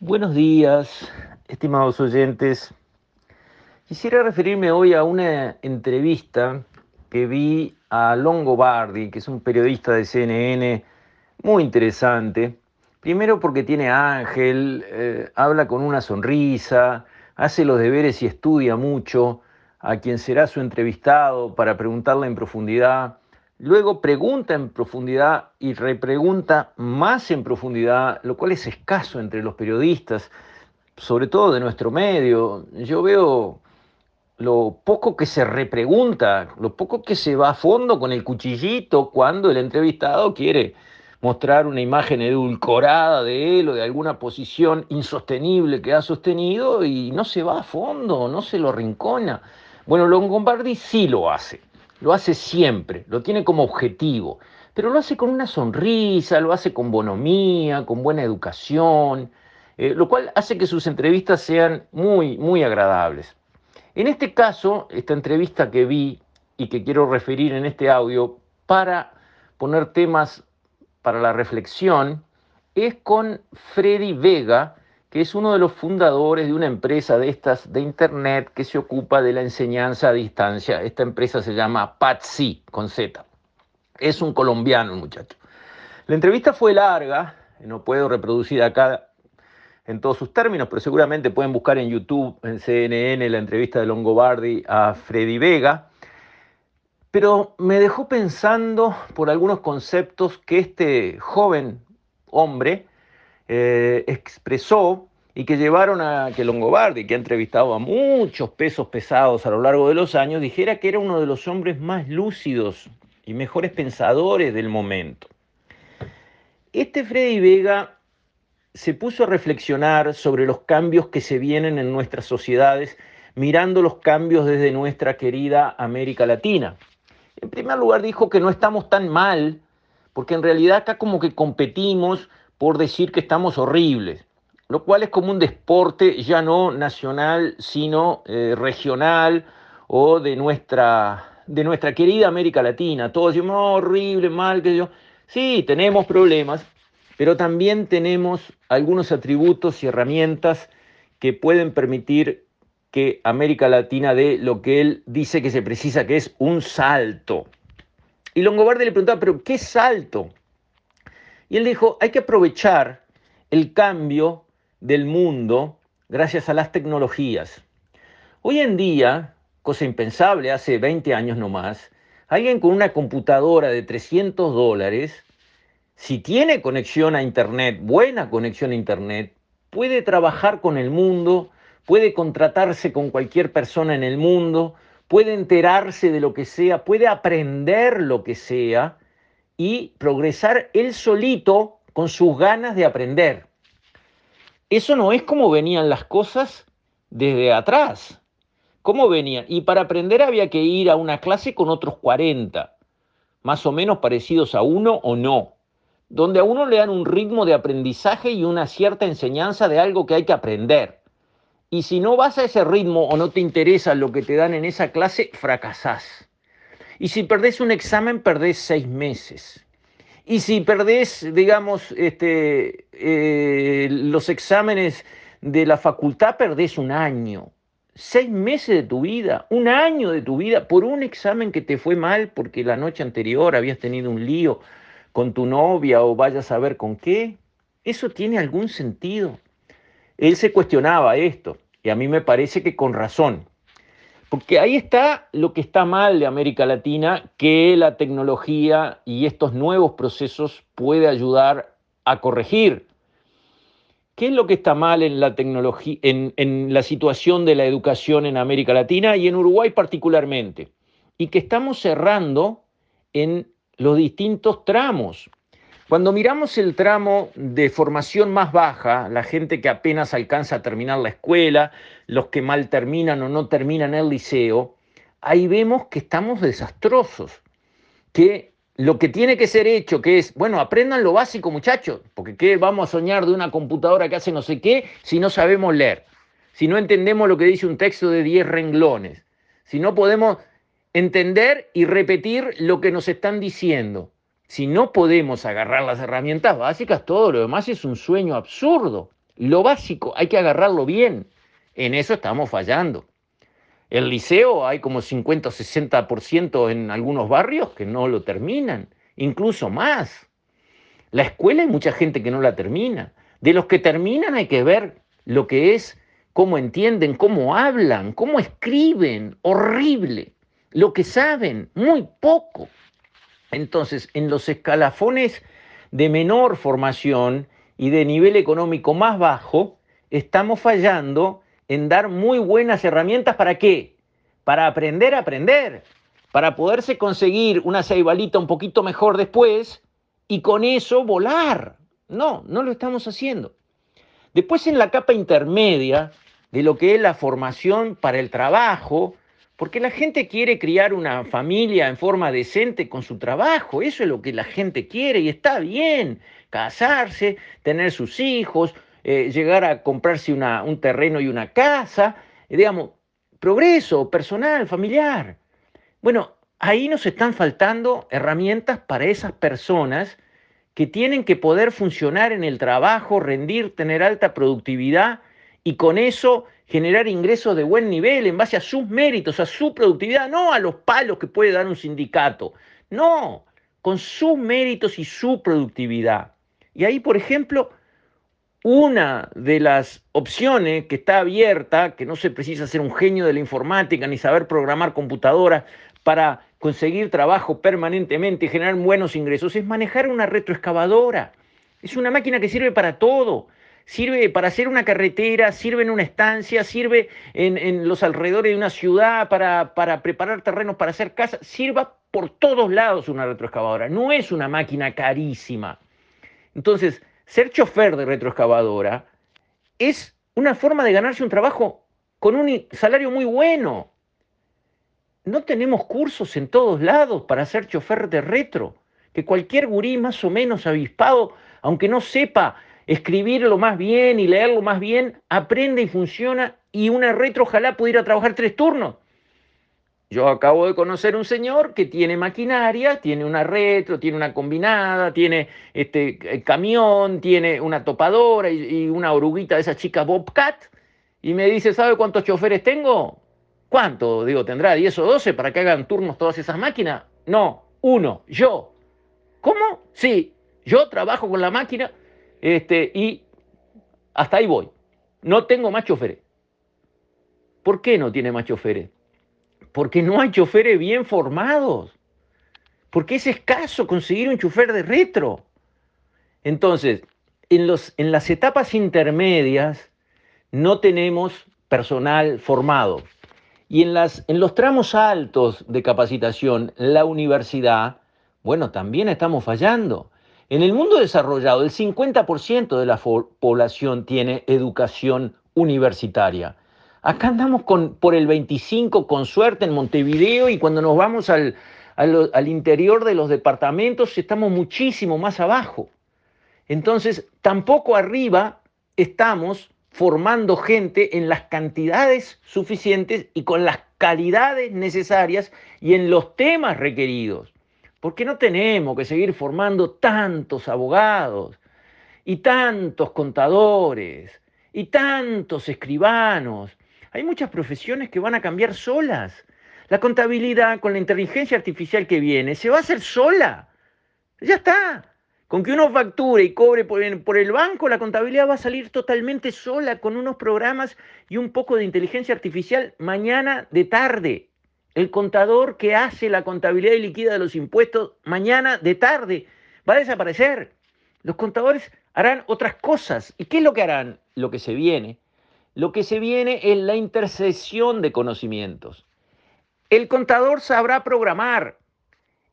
Buenos días, estimados oyentes. Quisiera referirme hoy a una entrevista que vi a Longobardi, que es un periodista de CNN muy interesante. Primero porque tiene ángel, eh, habla con una sonrisa, hace los deberes y estudia mucho a quien será su entrevistado para preguntarle en profundidad. Luego pregunta en profundidad y repregunta más en profundidad, lo cual es escaso entre los periodistas, sobre todo de nuestro medio. Yo veo lo poco que se repregunta, lo poco que se va a fondo con el cuchillito cuando el entrevistado quiere mostrar una imagen edulcorada de él o de alguna posición insostenible que ha sostenido y no se va a fondo, no se lo rincona. Bueno, Longobardi sí lo hace lo hace siempre, lo tiene como objetivo, pero lo hace con una sonrisa, lo hace con bonomía, con buena educación, eh, lo cual hace que sus entrevistas sean muy, muy agradables. En este caso, esta entrevista que vi y que quiero referir en este audio para poner temas para la reflexión, es con Freddy Vega, que es uno de los fundadores de una empresa de estas de internet que se ocupa de la enseñanza a distancia. Esta empresa se llama Patsi con Z. Es un colombiano muchacho. La entrevista fue larga, no puedo reproducir acá en todos sus términos, pero seguramente pueden buscar en YouTube, en CNN, la entrevista de Longobardi a Freddy Vega. Pero me dejó pensando por algunos conceptos que este joven hombre eh, expresó y que llevaron a que Longobardi, que ha entrevistado a muchos pesos pesados a lo largo de los años, dijera que era uno de los hombres más lúcidos y mejores pensadores del momento. Este Freddy Vega se puso a reflexionar sobre los cambios que se vienen en nuestras sociedades, mirando los cambios desde nuestra querida América Latina. En primer lugar dijo que no estamos tan mal, porque en realidad acá como que competimos por decir que estamos horribles, lo cual es como un deporte ya no nacional, sino eh, regional o de nuestra, de nuestra querida América Latina. Todos decimos, horrible, mal, que yo. Sí, tenemos problemas, pero también tenemos algunos atributos y herramientas que pueden permitir que América Latina dé lo que él dice que se precisa, que es un salto. Y Longobardi le preguntaba, pero ¿qué salto? Y él dijo, hay que aprovechar el cambio del mundo gracias a las tecnologías. Hoy en día, cosa impensable hace 20 años no más, alguien con una computadora de 300 dólares, si tiene conexión a Internet, buena conexión a Internet, puede trabajar con el mundo, puede contratarse con cualquier persona en el mundo, puede enterarse de lo que sea, puede aprender lo que sea y progresar él solito con sus ganas de aprender. Eso no es como venían las cosas desde atrás. ¿Cómo venían? Y para aprender había que ir a una clase con otros 40, más o menos parecidos a uno o no, donde a uno le dan un ritmo de aprendizaje y una cierta enseñanza de algo que hay que aprender. Y si no vas a ese ritmo o no te interesa lo que te dan en esa clase, fracasás. Y si perdés un examen, perdés seis meses. Y si perdés, digamos, este, eh, los exámenes de la facultad, perdés un año. Seis meses de tu vida, un año de tu vida, por un examen que te fue mal porque la noche anterior habías tenido un lío con tu novia o vayas a ver con qué. ¿Eso tiene algún sentido? Él se cuestionaba esto y a mí me parece que con razón. Porque ahí está lo que está mal de América Latina, que la tecnología y estos nuevos procesos puede ayudar a corregir. ¿Qué es lo que está mal en la tecnología, en, en la situación de la educación en América Latina y en Uruguay particularmente? Y que estamos cerrando en los distintos tramos. Cuando miramos el tramo de formación más baja, la gente que apenas alcanza a terminar la escuela, los que mal terminan o no terminan el liceo, ahí vemos que estamos desastrosos, que lo que tiene que ser hecho, que es, bueno, aprendan lo básico muchachos, porque ¿qué vamos a soñar de una computadora que hace no sé qué si no sabemos leer? Si no entendemos lo que dice un texto de 10 renglones, si no podemos entender y repetir lo que nos están diciendo. Si no podemos agarrar las herramientas básicas, todo lo demás es un sueño absurdo. Lo básico hay que agarrarlo bien. En eso estamos fallando. El liceo hay como 50 o 60% en algunos barrios que no lo terminan, incluso más. La escuela hay mucha gente que no la termina. De los que terminan hay que ver lo que es, cómo entienden, cómo hablan, cómo escriben, horrible. Lo que saben, muy poco. Entonces, en los escalafones de menor formación y de nivel económico más bajo, estamos fallando en dar muy buenas herramientas para qué? Para aprender a aprender, para poderse conseguir una ceibalita un poquito mejor después y con eso volar. No, no lo estamos haciendo. Después en la capa intermedia de lo que es la formación para el trabajo, porque la gente quiere criar una familia en forma decente con su trabajo, eso es lo que la gente quiere y está bien, casarse, tener sus hijos, eh, llegar a comprarse un terreno y una casa, digamos, progreso personal, familiar. Bueno, ahí nos están faltando herramientas para esas personas que tienen que poder funcionar en el trabajo, rendir, tener alta productividad y con eso generar ingresos de buen nivel en base a sus méritos, a su productividad, no a los palos que puede dar un sindicato, no, con sus méritos y su productividad. Y ahí, por ejemplo, una de las opciones que está abierta, que no se precisa ser un genio de la informática ni saber programar computadoras para conseguir trabajo permanentemente y generar buenos ingresos, es manejar una retroexcavadora. Es una máquina que sirve para todo sirve para hacer una carretera, sirve en una estancia, sirve en, los alrededores de una ciudad para, para, preparar terrenos para hacer casas, sirva por todos lados una retroexcavadora. No es una máquina carísima. Entonces, ser chofer de retroexcavadora es una forma de ganarse un trabajo con un salario muy bueno. No tenemos cursos en todos lados para ser chofer de retro, que cualquier gurí más o menos avispado, aunque no sepa escribirlo más bien y leerlo más bien, aprende y funciona y una retro ojalá pudiera trabajar tres turnos. Yo acabo de conocer un señor que tiene maquinaria, tiene una retro, tiene una combinada, tiene este eh, camión, tiene una topadora y, una oruguita de esas chicas Bobcat, y me dice, ¿sabe cuántos choferes tengo? ¿Cuánto? Digo, ¿tendrá 10 o 12 para que hagan turnos todas esas máquinas? No, uno, yo. ¿Cómo? Sí, yo trabajo con la máquina este, y hasta ahí voy. No tengo más choferes. ¿Por qué no tiene más choferes? Porque no hay choferes bien formados. Porque es escaso conseguir un chofer de retro. Entonces, en, las etapas intermedias no tenemos personal formado. Y en, las, en los tramos altos de capacitación, la universidad, bueno, también estamos fallando. En el mundo desarrollado, el 50% de la población tiene educación universitaria. Acá andamos por el 25 con suerte en Montevideo y cuando nos vamos al, al interior de los departamentos estamos muchísimo más abajo. Entonces, tampoco arriba estamos formando gente en las cantidades suficientes y con las calidades necesarias y en los temas requeridos. Porque no tenemos que seguir formando tantos abogados y tantos contadores y tantos escribanos. Hay muchas profesiones que van a cambiar solas. La contabilidad con la inteligencia artificial que viene se va a hacer sola. Ya está. Con que uno facture y cobre por el banco, la contabilidad va a salir totalmente sola con unos programas y un poco de inteligencia artificial mañana de tarde. El contador que hace la contabilidad y liquida de los impuestos mañana de tarde va a desaparecer. Los contadores harán otras cosas. ¿Y qué es lo que harán? Lo que se viene. Lo que se viene es la intercesión de conocimientos. El contador sabrá programar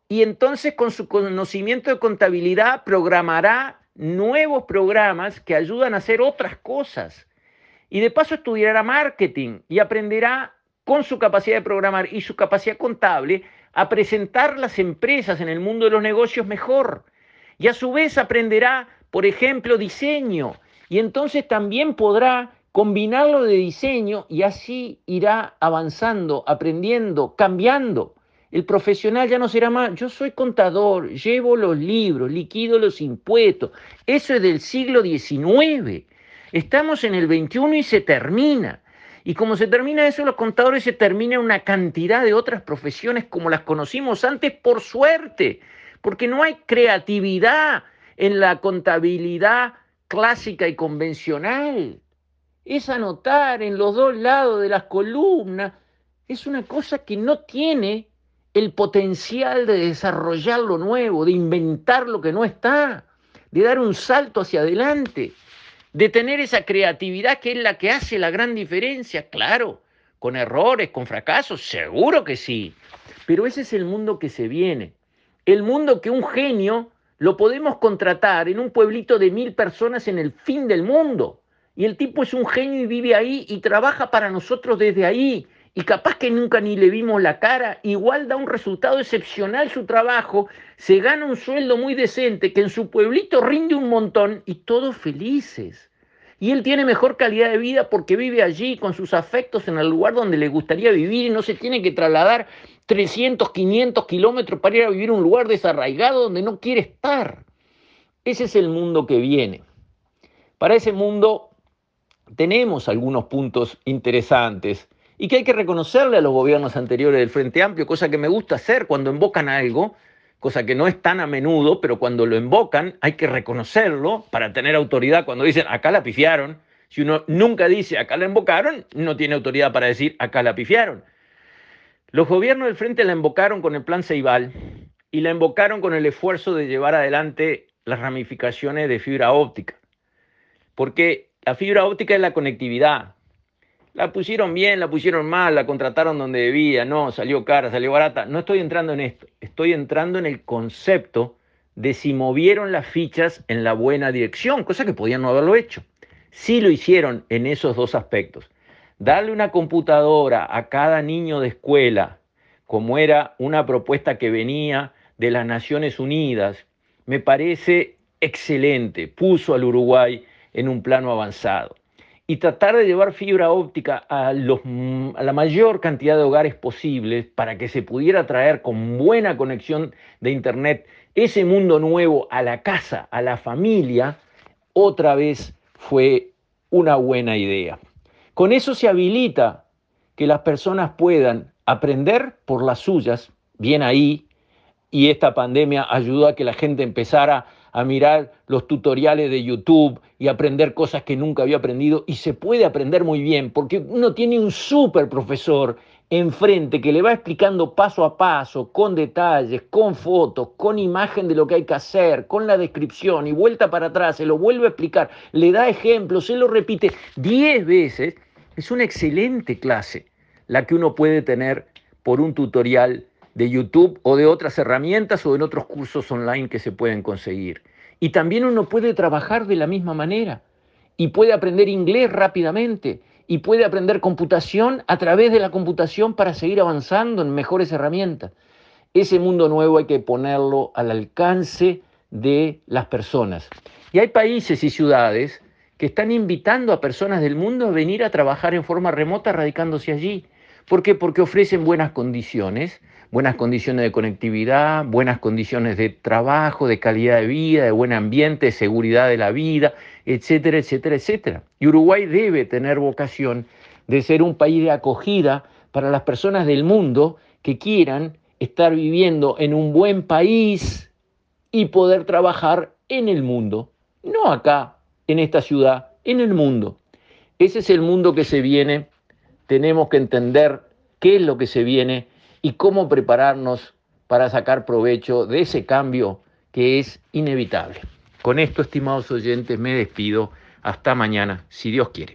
y entonces con su conocimiento de contabilidad programará nuevos programas que ayudan a hacer otras cosas. Y de paso estudiará marketing y aprenderá con su capacidad de programar y su capacidad contable a presentar las empresas en el mundo de los negocios mejor. Y a su vez aprenderá, por ejemplo, diseño. Y entonces también podrá combinarlo de diseño y así irá avanzando, aprendiendo, cambiando. El profesional ya no será más, yo soy contador, llevo los libros, liquido los impuestos. Eso es del siglo XIX. Estamos en el 21 y se termina. Y como se termina eso, los contadores se termina una cantidad de otras profesiones como las conocimos antes, por suerte, porque no hay creatividad en la contabilidad clásica y convencional. Es anotar en los dos lados de las columnas. Es una cosa que no tiene el potencial de desarrollar lo nuevo, de inventar lo que no está, de dar un salto hacia adelante de tener esa creatividad que es la que hace la gran diferencia, claro, con errores, con fracasos, seguro que sí, pero ese es el mundo que se viene, el mundo que un genio lo podemos contratar en un pueblito de mil personas en el fin del mundo. Y el tipo es un genio y vive ahí y trabaja para nosotros desde ahí y capaz que nunca ni le vimos la cara, igual da un resultado excepcional su trabajo, se gana un sueldo muy decente, que en su pueblito rinde un montón y todos felices. Y él tiene mejor calidad de vida porque vive allí con sus afectos en el lugar donde le gustaría vivir y no se tiene que trasladar 300, 500 kilómetros para ir a vivir en un lugar desarraigado donde no quiere estar. Ese es el mundo que viene. Para ese mundo tenemos algunos puntos interesantes y que hay que reconocerle a los gobiernos anteriores del Frente Amplio, cosa que me gusta hacer cuando invocan algo, cosa que no es tan a menudo, pero cuando lo invocan hay que reconocerlo para tener autoridad cuando dicen acá la pifiaron. Si uno nunca dice acá la invocaron, no tiene autoridad para decir acá la pifiaron. Los gobiernos del Frente la invocaron con el plan Ceibal y la invocaron con el esfuerzo de llevar adelante las ramificaciones de fibra óptica. Porque la fibra óptica es la conectividad, la pusieron bien, la pusieron mal, la contrataron donde debía, no, salió cara, salió barata. No estoy entrando en esto, estoy entrando en el concepto de si movieron las fichas en la buena dirección, cosa que podían no haberlo hecho. Sí lo hicieron en esos dos aspectos. Darle una computadora a cada niño de escuela, como era una propuesta que venía de las Naciones Unidas, me parece excelente. Puso al Uruguay en un plano avanzado y tratar de llevar fibra óptica a, la mayor cantidad de hogares posibles para que se pudiera traer con buena conexión de Internet ese mundo nuevo a la casa, a la familia, otra vez fue una buena idea. Con eso se habilita que las personas puedan aprender por las suyas, bien ahí, y esta pandemia ayudó a que la gente empezara a mirar los tutoriales de YouTube y aprender cosas que nunca había aprendido y se puede aprender muy bien porque uno tiene un súper profesor enfrente que le va explicando paso a paso, con detalles, con fotos, con imagen de lo que hay que hacer, con la descripción y vuelta para atrás, se lo vuelve a explicar, le da ejemplos, se lo repite. 10 veces, es una excelente clase la que uno puede tener por un tutorial de YouTube o de otras herramientas o en otros cursos online que se pueden conseguir. Y también uno puede trabajar de la misma manera y puede aprender inglés rápidamente y puede aprender computación a través de la computación para seguir avanzando en mejores herramientas. Ese mundo nuevo hay que ponerlo al alcance de las personas. Y hay países y ciudades que están invitando a personas del mundo a venir a trabajar en forma remota radicándose allí. ¿Por qué? Porque ofrecen buenas condiciones, buenas condiciones de conectividad, buenas condiciones de trabajo, de calidad de vida, de buen ambiente, de seguridad de la vida, etcétera, etcétera, etcétera. Y Uruguay debe tener vocación de ser un país de acogida para las personas del mundo que quieran estar viviendo en un buen país y poder trabajar en el mundo, no acá, en esta ciudad, en el mundo. Ese es el mundo que se viene, tenemos que entender qué es lo que se viene y cómo prepararnos para sacar provecho de ese cambio que es inevitable. Con esto, estimados oyentes, me despido. Hasta mañana, si Dios quiere.